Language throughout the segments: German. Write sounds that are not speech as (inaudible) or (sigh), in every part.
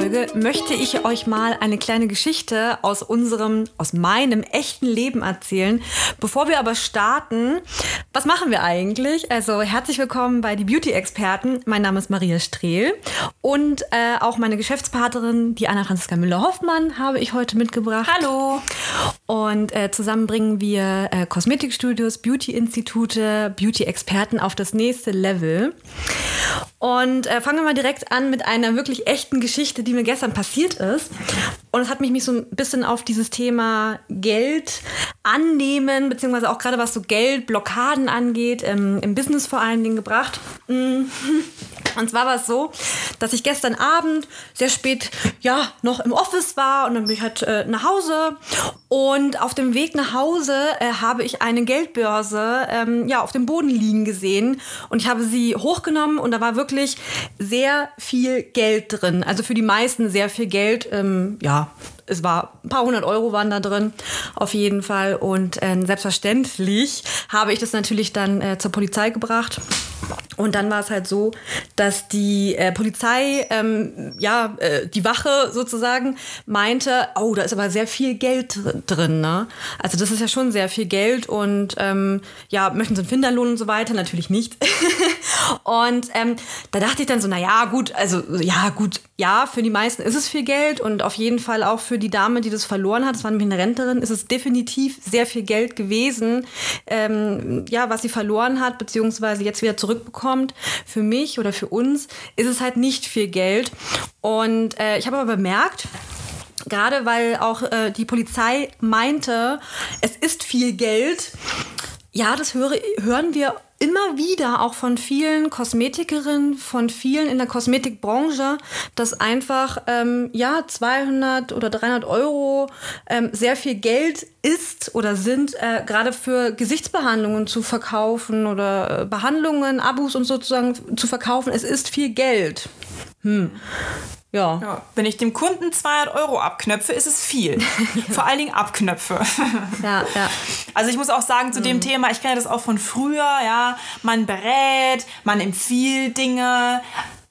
Folge möchte ich euch mal eine kleine Geschichte aus unserem, aus meinem echten Leben erzählen. Bevor wir aber starten, was machen wir eigentlich? Also herzlich willkommen bei die Beauty-Experten. Mein Name ist Maria Strehl und äh, auch meine Geschäftspartnerin, die Anna-Franziska Müller-Hoffmann, habe ich heute mitgebracht. Hallo! Und äh, zusammen bringen wir äh, Kosmetikstudios, Beauty-Institute, Beauty-Experten auf das nächste Level. Und äh, fangen wir mal direkt an mit einer wirklich echten Geschichte, die mir gestern passiert ist. Und es hat mich, mich so ein bisschen auf dieses Thema Geld annehmen, beziehungsweise auch gerade was so Geldblockaden angeht, ähm, im Business vor allen Dingen gebracht. Mhm. (laughs) Und zwar war es so, dass ich gestern Abend sehr spät ja noch im Office war und dann bin ich halt äh, nach Hause und auf dem Weg nach Hause äh, habe ich eine Geldbörse ähm, ja auf dem Boden liegen gesehen und ich habe sie hochgenommen und da war wirklich sehr viel Geld drin. Also für die meisten sehr viel Geld. Ähm, ja, es war ein paar hundert Euro waren da drin, auf jeden Fall. Und äh, selbstverständlich habe ich das natürlich dann äh, zur Polizei gebracht. Und dann war es halt so, dass die äh, Polizei, ähm, ja, äh, die Wache sozusagen meinte, oh, da ist aber sehr viel Geld drin, ne? Also das ist ja schon sehr viel Geld und ähm, ja, möchten Sie einen Finderlohn und so weiter? Natürlich nicht. (laughs) und ähm, da dachte ich dann so, na ja, gut, also ja, gut, ja, für die meisten ist es viel Geld und auf jeden Fall auch für die Dame, die das verloren hat, das war nämlich eine Renterin, ist es definitiv sehr viel Geld gewesen, ähm, ja, was sie verloren hat, beziehungsweise jetzt wieder zurückbekommt. Für mich oder für uns ist es halt nicht viel Geld. Und äh, ich habe aber bemerkt, gerade weil auch äh, die Polizei meinte, es ist viel Geld. Ja, das höre, hören wir immer wieder auch von vielen Kosmetikerinnen, von vielen in der Kosmetikbranche, dass einfach ähm, ja 200 oder 300 Euro ähm, sehr viel Geld ist oder sind, äh, gerade für Gesichtsbehandlungen zu verkaufen oder äh, Behandlungen, Abos und sozusagen zu verkaufen. Es ist viel Geld. Hm. Ja. ja. Wenn ich dem Kunden 200 Euro abknöpfe, ist es viel. (laughs) Vor allen Dingen Abknöpfe. ja, ja. Also ich muss auch sagen zu mhm. dem Thema, ich kenne das auch von früher, ja, man berät, man empfiehlt Dinge,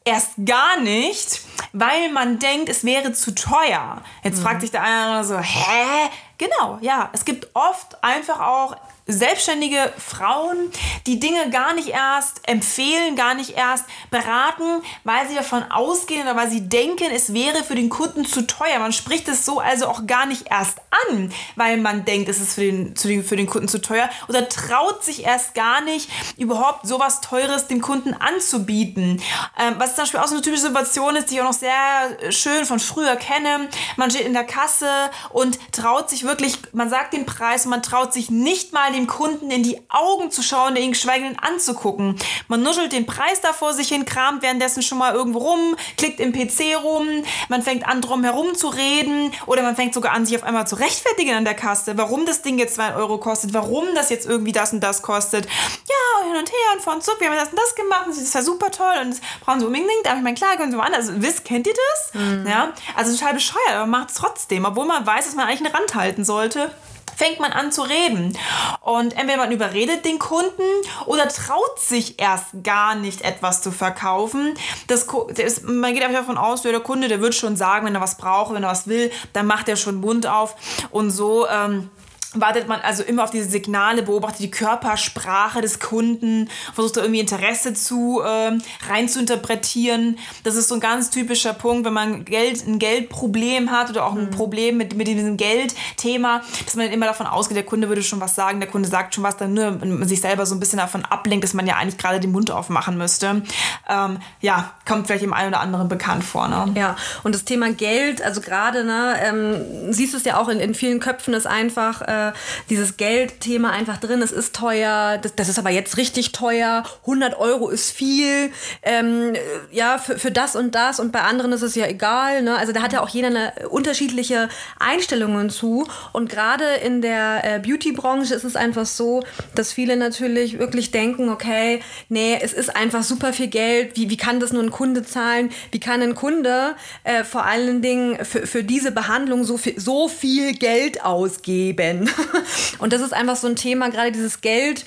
erst gar nicht, weil man denkt, es wäre zu teuer. Jetzt mhm. fragt sich der eine oder andere so, hä? Genau, ja. Es gibt oft einfach auch selbstständige Frauen, die Dinge gar nicht erst empfehlen, gar nicht erst beraten, weil sie davon ausgehen oder weil sie denken, es wäre für den Kunden zu teuer. Man spricht es so also auch gar nicht erst an, weil man denkt, es ist für den, für den Kunden zu teuer oder traut sich erst gar nicht, überhaupt sowas Teures dem Kunden anzubieten. Ähm, was zum Beispiel auch so eine typische Situation ist, die ich auch noch sehr schön von früher kenne. Man steht in der Kasse und traut sich wirklich, man sagt den Preis und man traut sich nicht mal dem Kunden in die Augen zu schauen, den geschweige anzugucken. Man nuschelt den Preis da vor sich hin, kramt währenddessen schon mal irgendwo rum, klickt im PC rum, man fängt an, drum herum zu reden oder man fängt sogar an, sich auf einmal zu rechtfertigen an der Kasse, warum das Ding jetzt 2 Euro kostet, warum das jetzt irgendwie das und das kostet. Ja, hin und her und vor und zurück, wir haben das und das gemacht und das war super toll und das brauchen sie unbedingt, aber ich meine, klar, können sie mal anders. Also, wisst, kennt ihr das? Mhm. Ja, also total bescheuert, aber macht es trotzdem, obwohl man weiß, dass man eigentlich einen Rand halten sollte fängt man an zu reden. Und entweder man überredet den Kunden oder traut sich erst gar nicht etwas zu verkaufen. Das, das man geht einfach davon aus, der Kunde, der wird schon sagen, wenn er was braucht, wenn er was will, dann macht er schon Mund auf. Und so ähm, wartet man also immer auf diese Signale, beobachtet die Körpersprache des Kunden, versucht da irgendwie Interesse zu äh, rein zu interpretieren. Das ist so ein ganz typischer Punkt, wenn man Geld, ein Geldproblem hat oder auch ein mhm. Problem mit, mit diesem Geldthema, dass man immer davon ausgeht, der Kunde würde schon was sagen, der Kunde sagt schon was, dann nur man sich selber so ein bisschen davon ablenkt, dass man ja eigentlich gerade den Mund aufmachen müsste. Ähm, ja, kommt vielleicht dem einen oder anderen bekannt vor. Ne? Ja, und das Thema Geld, also gerade, ne, ähm, siehst du es ja auch in, in vielen Köpfen, ist einfach, äh, diese, dieses Geldthema einfach drin. Es ist teuer, das, das ist aber jetzt richtig teuer. 100 Euro ist viel. Ähm, ja, für, für das und das. Und bei anderen ist es ja egal. Ne? Also da hat ja auch jeder eine unterschiedliche Einstellungen zu. Und gerade in der äh, Beauty-Branche ist es einfach so, dass viele natürlich wirklich denken, okay, nee, es ist einfach super viel Geld. Wie, wie kann das nur ein Kunde zahlen? Wie kann ein Kunde äh, vor allen Dingen für, für diese Behandlung so viel, so viel Geld ausgeben? (laughs) Und das ist einfach so ein Thema, gerade dieses Geld,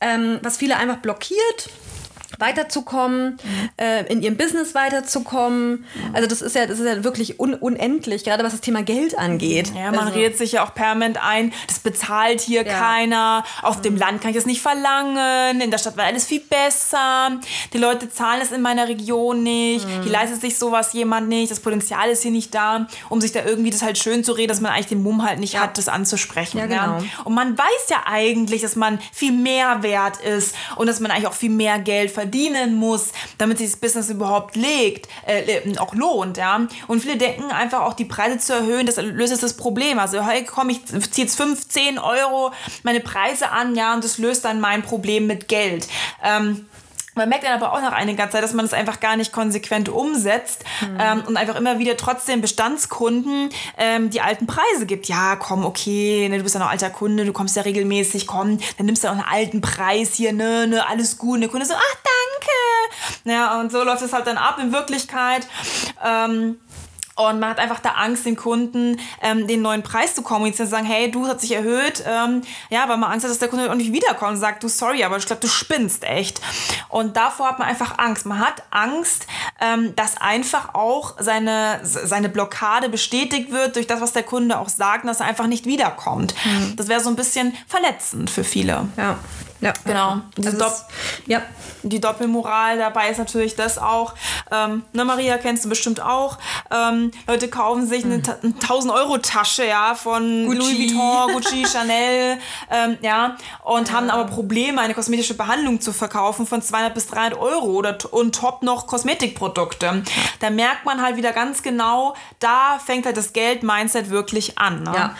ähm, was viele einfach blockiert weiterzukommen, äh, in ihrem Business weiterzukommen. Also das ist ja, das ist ja wirklich un unendlich, gerade was das Thema Geld angeht. Ja, man also. redet sich ja auch permanent ein, das bezahlt hier ja. keiner, auf mhm. dem Land kann ich das nicht verlangen, in der Stadt war alles viel besser, die Leute zahlen es in meiner Region nicht, mhm. hier leistet sich sowas jemand nicht, das Potenzial ist hier nicht da, um sich da irgendwie das halt schön zu reden, dass man eigentlich den Mumm halt nicht ja. hat, das anzusprechen. Ja, genau. Und man weiß ja eigentlich, dass man viel mehr wert ist und dass man eigentlich auch viel mehr Geld verdient verdienen muss, damit sich das Business überhaupt legt, äh, auch lohnt, ja. Und viele denken einfach auch die Preise zu erhöhen, das löst das Problem. Also, hey, komm, ich ziehe jetzt 15 Euro meine Preise an, ja, und das löst dann mein Problem mit Geld. Ähm, man merkt dann aber auch nach einiger Zeit, dass man es einfach gar nicht konsequent umsetzt mhm. ähm, und einfach immer wieder trotzdem Bestandskunden ähm, die alten Preise gibt. Ja, komm, okay, ne, du bist ja noch alter Kunde, du kommst ja regelmäßig, komm, dann nimmst du auch einen alten Preis hier, ne, ne, alles gut. Und der Kunde so, ach, danke. Ja, und so läuft es halt dann ab in Wirklichkeit. Ähm, und man hat einfach da Angst, den Kunden ähm, den neuen Preis zu kommunizieren und zu sagen, hey, du hast sich erhöht. Ähm, ja, weil man Angst hat, dass der Kunde auch nicht wiederkommt und sagt, du, sorry, aber ich glaube, du spinnst echt. Und davor hat man einfach Angst. Man hat Angst, ähm, dass einfach auch seine, seine Blockade bestätigt wird durch das, was der Kunde auch sagt, dass er einfach nicht wiederkommt. Mhm. Das wäre so ein bisschen verletzend für viele. Ja. Ja, genau. Also Dopp ja. Die Doppelmoral dabei ist natürlich das auch. Ähm, ne, Maria kennst du bestimmt auch. Ähm, Leute kaufen sich eine, eine 1000 Euro Tasche, ja, von Gucci. Louis Vuitton, Gucci, (laughs) Chanel, ähm, ja, und ja. haben aber Probleme, eine kosmetische Behandlung zu verkaufen von 200 bis 300 Euro oder und top noch Kosmetikprodukte. Da merkt man halt wieder ganz genau, da fängt halt das Geld-Mindset wirklich an. Ne? Ja.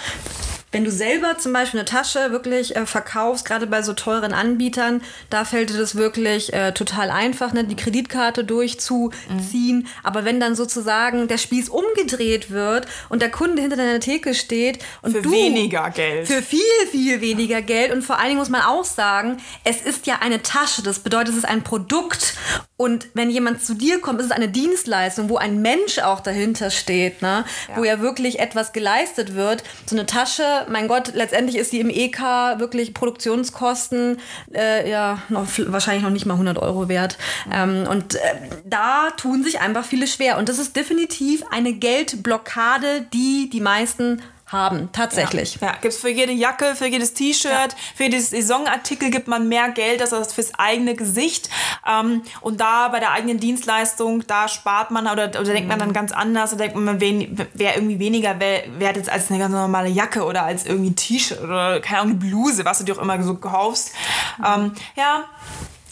Wenn du selber zum Beispiel eine Tasche wirklich äh, verkaufst, gerade bei so teuren Anbietern, da fällt dir das wirklich äh, total einfach, ne, die Kreditkarte durchzuziehen. Mhm. Aber wenn dann sozusagen der Spieß umgedreht wird und der Kunde hinter deiner Theke steht und für du weniger Geld. Für viel, viel weniger Geld. Und vor allen Dingen muss man auch sagen, es ist ja eine Tasche. Das bedeutet, es ist ein Produkt. Und wenn jemand zu dir kommt, ist es eine Dienstleistung, wo ein Mensch auch dahinter steht, ne? Ja. wo ja wirklich etwas geleistet wird. So eine Tasche mein Gott, letztendlich ist die im EK wirklich Produktionskosten äh, ja noch, wahrscheinlich noch nicht mal 100 Euro wert. Ähm, und äh, da tun sich einfach viele schwer. Und das ist definitiv eine Geldblockade, die die meisten haben, tatsächlich. Ja, ja. gibt es für jede Jacke, für jedes T-Shirt, ja. für jedes Saisonartikel gibt man mehr Geld als fürs eigene Gesicht. Ähm, und da bei der eigenen Dienstleistung, da spart man oder, oder denkt man dann mhm. ganz anders, da denkt man, wäre irgendwie weniger wert jetzt als eine ganz normale Jacke oder als irgendwie ein T-Shirt oder keine Ahnung, eine Bluse, was du dir auch immer so kaufst. Mhm. Ähm, ja,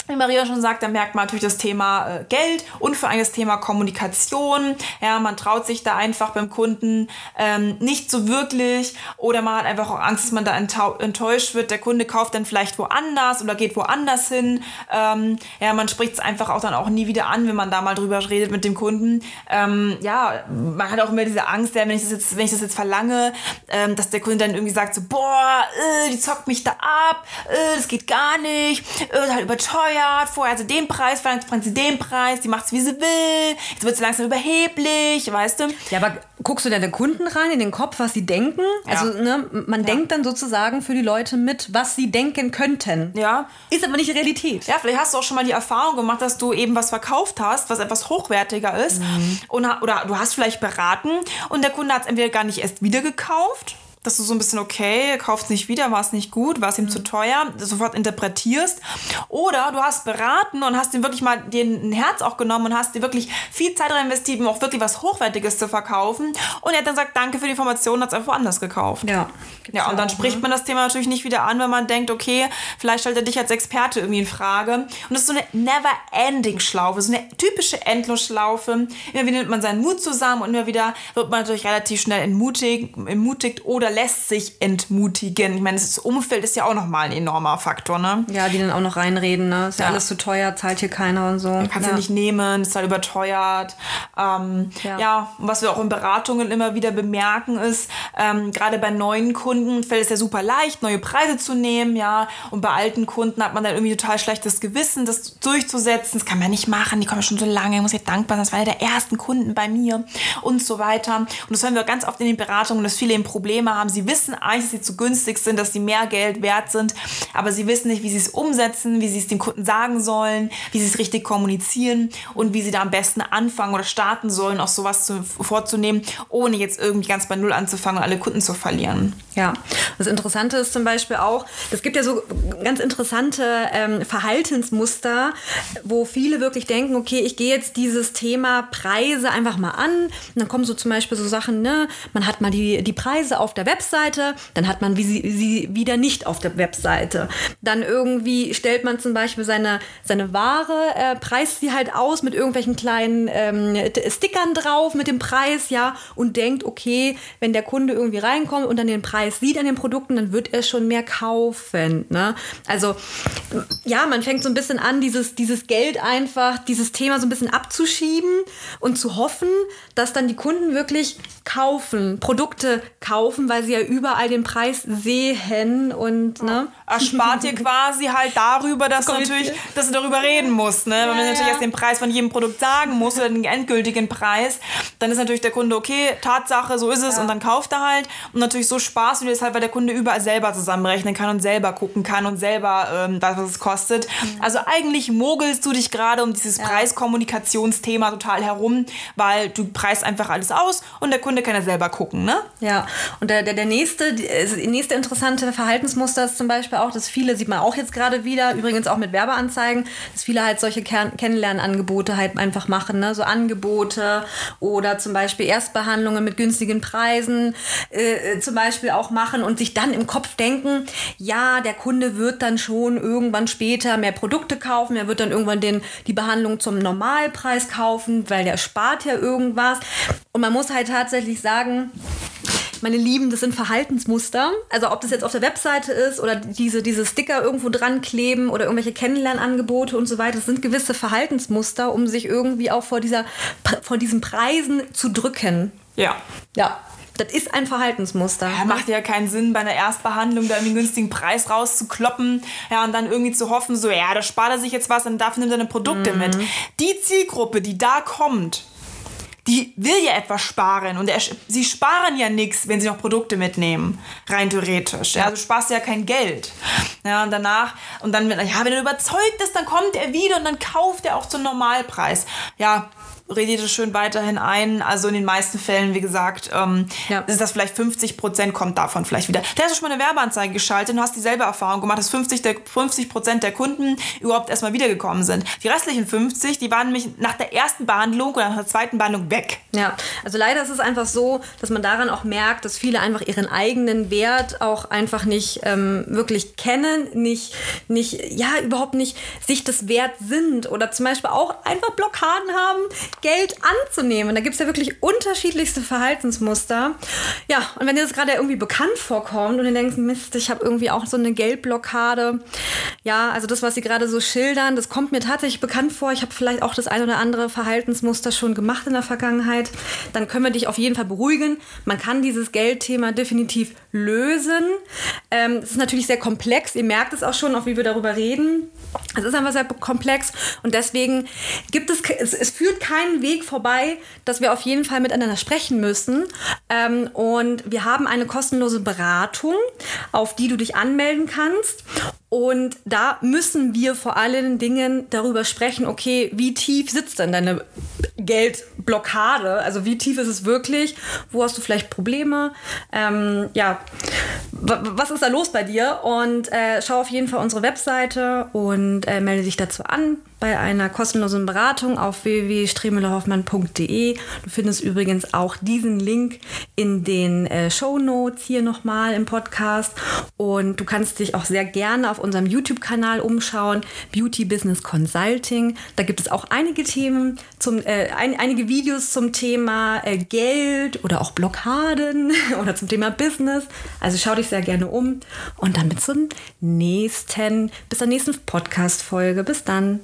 wie Maria schon sagt, da merkt man natürlich das Thema äh, Geld und für ein das Thema Kommunikation. Ja, man traut sich da einfach beim Kunden ähm, nicht so wirklich oder man hat einfach auch Angst, dass man da enttäuscht wird. Der Kunde kauft dann vielleicht woanders oder geht woanders hin. Ähm, ja, man spricht es einfach auch dann auch nie wieder an, wenn man da mal drüber redet mit dem Kunden. Ähm, ja, man hat auch immer diese Angst, wenn ich das jetzt, wenn ich das jetzt verlange, ähm, dass der Kunde dann irgendwie sagt so, boah, äh, die zockt mich da ab, äh, das geht gar nicht, äh, halt überteuert bescheuert, vorher hat sie den Preis verlangt, jetzt bringt sie den Preis, die macht es wie sie will, jetzt wird sie langsam überheblich, weißt du? Ja, aber guckst du denn den Kunden rein in den Kopf, was sie denken? Ja. Also, ne, man ja. denkt dann sozusagen für die Leute mit, was sie denken könnten. Ja. Ist aber nicht Realität. Ja, vielleicht hast du auch schon mal die Erfahrung gemacht, dass du eben was verkauft hast, was etwas hochwertiger ist. Mhm. Und, oder du hast vielleicht beraten und der Kunde hat es entweder gar nicht erst wieder gekauft dass du so ein bisschen, okay, kauft es nicht wieder, war es nicht gut, war es ihm mhm. zu teuer, sofort interpretierst. Oder du hast beraten und hast ihm wirklich mal dir ein Herz auch genommen und hast dir wirklich viel Zeit rein investiert, um auch wirklich was Hochwertiges zu verkaufen. Und er hat dann gesagt, danke für die Information, hat es einfach woanders gekauft. Ja. Ja, und dann auch, spricht ne? man das Thema natürlich nicht wieder an, wenn man denkt, okay, vielleicht stellt er dich als Experte irgendwie in Frage. Und das ist so eine Never-Ending-Schlaufe, so eine typische Endlosschlaufe. Immer wieder nimmt man seinen Mut zusammen und immer wieder wird man natürlich relativ schnell entmutigt, entmutigt oder oder lässt sich entmutigen. Ich meine, das Umfeld ist ja auch nochmal ein enormer Faktor, ne? Ja, die dann auch noch reinreden, ne? Ist ja, Ja. alles zu teuer, zahlt hier keiner und so. Kannst ja. du nicht nehmen, ist halt überteuert. Ähm, Ja. ja. und was wir auch in Beratungen immer wieder bemerken ist, ähm, gerade bei neuen Kunden fällt es ja super leicht, neue Preise zu nehmen, ja. Und bei alten Kunden hat man dann irgendwie total schlechtes Gewissen, das durchzusetzen. Das kann man nicht machen, die kommen schon so lange, ich muss ja dankbar sein, das war ja der ersten Kunden bei mir und so weiter. Und das hören wir ganz oft in den Beratungen, dass viele eben Probleme haben. Sie wissen eigentlich, dass sie zu günstig sind, dass sie mehr Geld wert sind, aber sie wissen nicht, wie sie es umsetzen, wie sie es dem Kunden sagen sollen, wie sie es richtig kommunizieren und wie sie da am besten anfangen oder starten sollen, auch sowas zu, vorzunehmen, ohne jetzt irgendwie ganz bei Null anzufangen und alle Kunden zu verlieren. Ja, das Interessante ist zum Beispiel auch, es gibt ja so ganz interessante ähm, Verhaltensmuster, wo viele wirklich denken, okay, ich gehe jetzt dieses Thema Preise einfach mal an. Und dann kommen so zum Beispiel so Sachen, ne, man hat mal die, die Preise auf der Webseite, dann hat man sie, sie wieder nicht auf der Webseite. Dann irgendwie stellt man zum Beispiel seine, seine Ware, äh, preist sie halt aus mit irgendwelchen kleinen ähm, Stickern drauf mit dem Preis, ja, und denkt, okay, wenn der Kunde irgendwie reinkommt und dann den Preis sieht an den Produkten, dann wird er schon mehr kaufen. Ne? Also ja, man fängt so ein bisschen an, dieses, dieses Geld einfach, dieses Thema so ein bisschen abzuschieben und zu hoffen, dass dann die Kunden wirklich kaufen, Produkte kaufen, weil sie ja überall den Preis sehen und ne? Erspart dir (laughs) quasi halt darüber, dass du Kompliziert. natürlich, dass du darüber reden musst, ne? Wenn man natürlich ja. erst den Preis von jedem Produkt sagen muss oder den endgültigen Preis, dann ist natürlich der Kunde, okay, Tatsache, so ist es und dann kauft er halt. Und natürlich so du dir das halt, weil der Kunde überall selber zusammenrechnen kann und selber gucken kann und selber ähm, das, was es kostet. Also eigentlich mogelst du dich gerade um dieses Preiskommunikationsthema total herum, weil du preist einfach alles aus und der Kunde kann ja selber gucken, ne? Ja, und der, der, der nächste, also die nächste interessante Verhaltensmuster ist zum Beispiel auch, dass viele, sieht man auch jetzt gerade wieder, übrigens auch mit Werbeanzeigen, dass viele halt solche Kern Kennenlernangebote halt einfach machen, ne? so Angebote oder zum Beispiel Erstbehandlungen mit günstigen Preisen äh, äh, zum Beispiel auch machen und sich dann im Kopf denken, ja, der Kunde wird dann schon irgendwann später mehr Produkte kaufen, er wird dann irgendwann den, die Behandlung zum Normalpreis kaufen, weil der spart ja irgendwas. Und man muss halt tatsächlich sagen, meine Lieben, das sind Verhaltensmuster. Also ob das jetzt auf der Webseite ist oder diese, diese Sticker irgendwo dran kleben oder irgendwelche Kennenlernangebote und so weiter, das sind gewisse Verhaltensmuster, um sich irgendwie auch vor, dieser, vor diesen Preisen zu drücken. Ja. Ja, das ist ein Verhaltensmuster. Ja, macht ja keinen Sinn, bei einer Erstbehandlung da irgendwie einen günstigen Preis rauszukloppen, ja, und dann irgendwie zu hoffen, so, ja, da spart er sich jetzt was und dafür nimmt er seine Produkte mit. Die Zielgruppe, die da kommt, die will ja etwas sparen und er, sie sparen ja nichts, wenn sie noch Produkte mitnehmen, rein theoretisch. Ja, du sparst ja kein Geld. Ja, und danach, und dann, ja, wenn er überzeugt ist, dann kommt er wieder und dann kauft er auch zum Normalpreis. Ja, redet es schön weiterhin ein. Also in den meisten Fällen, wie gesagt, ähm, Ja. ist das vielleicht 50 Prozent kommt davon vielleicht wieder. Da hast du schon mal eine Werbeanzeige geschaltet und hast dieselbe Erfahrung gemacht, dass 50 der 50 Prozent der Kunden überhaupt erstmal wiedergekommen sind. Die restlichen 50, die waren nämlich nach der ersten Behandlung oder nach der zweiten Behandlung weg. Ja, also leider ist es einfach so, dass man daran auch merkt, dass viele einfach ihren eigenen Wert auch einfach nicht ähm, wirklich kennen, nicht, nicht, ja, überhaupt nicht sich das wert sind oder zum Beispiel auch einfach Blockaden haben, Geld anzunehmen. Da gibt es ja wirklich unterschiedlichste Verhaltensmuster. Ja, und wenn dir das gerade irgendwie bekannt vorkommt und du denkst, Mist, ich habe irgendwie auch so eine Geldblockade. Ja, also das, was sie gerade so schildern, das kommt mir tatsächlich bekannt vor. Ich habe vielleicht auch das ein oder andere Verhaltensmuster schon gemacht in der Vergangenheit. Dann können wir dich auf jeden Fall beruhigen. Man kann dieses Geldthema definitiv lösen. Ähm, es ist natürlich sehr komplex. Ihr merkt es auch schon, auch wie wir darüber reden. Es ist einfach sehr komplex und deswegen gibt es, es, es führt keinen Weg vorbei, dass wir auf jeden Fall miteinander sprechen müssen. Ähm, und wir haben eine kostenlose Beratung, auf die du dich anmelden kannst. Und da müssen wir vor allen Dingen darüber sprechen, okay, wie tief sitzt denn deine Geldblockade? Also wie tief ist es wirklich? Wo hast du vielleicht Probleme? Ähm, ja, was ist da los bei dir? Und äh, schau auf jeden Fall unsere Webseite und äh, melde dich dazu an bei einer kostenlosen Beratung auf www.stremelehoffmann.de. Du findest übrigens auch diesen Link in den äh, Show Notes hier nochmal im Podcast. Und du kannst dich auch sehr gerne auf unserem YouTube-Kanal umschauen, Beauty Business Consulting. Da gibt es auch einige Themen, zum, äh, ein, einige Videos zum Thema äh, Geld oder auch Blockaden (laughs) oder zum Thema Business. Also schau dich sehr gerne um. Und dann bis zum nächsten, bis zur nächsten Podcast-Folge. Bis dann.